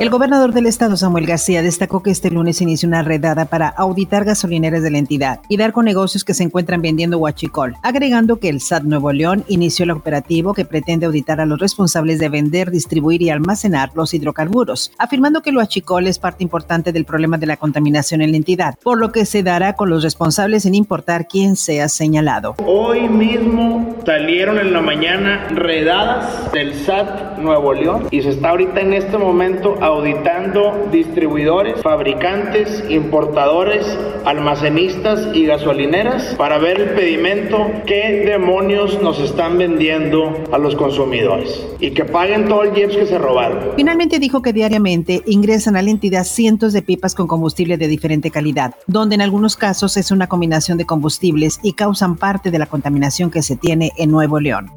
El gobernador del estado, Samuel García, destacó que este lunes inició una redada para auditar gasolineras de la entidad y dar con negocios que se encuentran vendiendo huachicol, agregando que el SAT Nuevo León inició el operativo que pretende auditar a los responsables de vender, distribuir y almacenar los hidrocarburos, afirmando que el huachicol es parte importante del problema de la contaminación en la entidad, por lo que se dará con los responsables sin importar quién sea señalado. Hoy mismo salieron en la mañana redadas del SAT Nuevo León y se está ahorita en este momento auditando distribuidores, fabricantes, importadores, almacenistas y gasolineras para ver el pedimento qué demonios nos están vendiendo a los consumidores y que paguen todo el IEPS que se robaron. Finalmente dijo que diariamente ingresan a la entidad cientos de pipas con combustible de diferente calidad, donde en algunos casos es una combinación de combustibles y causan parte de la contaminación que se tiene en Nuevo León.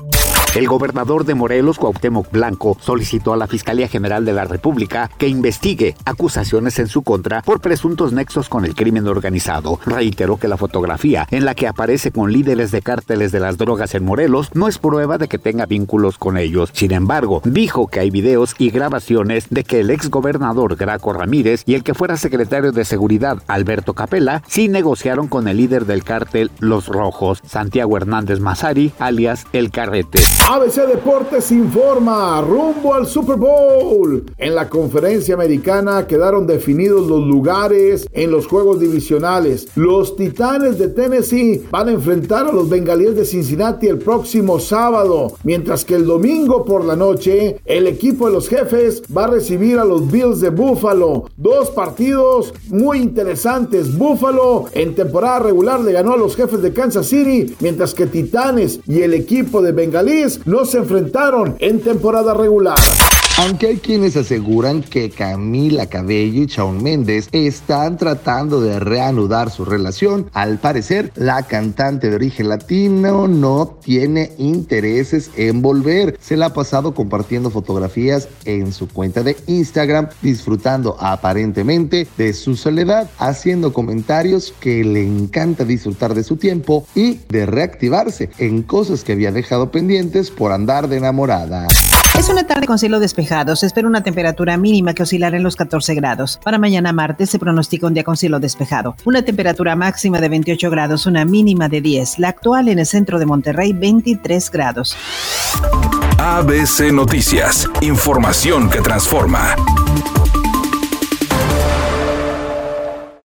El gobernador de Morelos, Cuauhtémoc Blanco, solicitó a la Fiscalía General de la República que investigue acusaciones en su contra por presuntos nexos con el crimen organizado. Reiteró que la fotografía en la que aparece con líderes de cárteles de las drogas en Morelos no es prueba de que tenga vínculos con ellos. Sin embargo, dijo que hay videos y grabaciones de que el ex gobernador Graco Ramírez y el que fuera secretario de Seguridad Alberto Capella sí negociaron con el líder del cártel Los Rojos, Santiago Hernández Mazari, alias El Carrete. ABC Deportes informa, rumbo al Super Bowl. En la conferencia americana quedaron definidos los lugares en los juegos divisionales. Los Titanes de Tennessee van a enfrentar a los Bengalíes de Cincinnati el próximo sábado, mientras que el domingo por la noche el equipo de los jefes va a recibir a los Bills de Buffalo. Dos partidos muy interesantes. Buffalo en temporada regular le ganó a los jefes de Kansas City, mientras que Titanes y el equipo de Bengalíes no se enfrentaron en temporada regular. Aunque hay quienes aseguran que Camila Cabello y Shawn Méndez están tratando de reanudar su relación, al parecer la cantante de origen latino no tiene intereses en volver. Se la ha pasado compartiendo fotografías en su cuenta de Instagram, disfrutando aparentemente de su soledad, haciendo comentarios que le encanta disfrutar de su tiempo y de reactivarse en cosas que había dejado pendientes por andar de enamorada. Es una tarde con cielo despejado. Se espera una temperatura mínima que oscilará en los 14 grados. Para mañana martes se pronostica un día con cielo despejado. Una temperatura máxima de 28 grados, una mínima de 10. La actual en el centro de Monterrey, 23 grados. ABC Noticias. Información que transforma.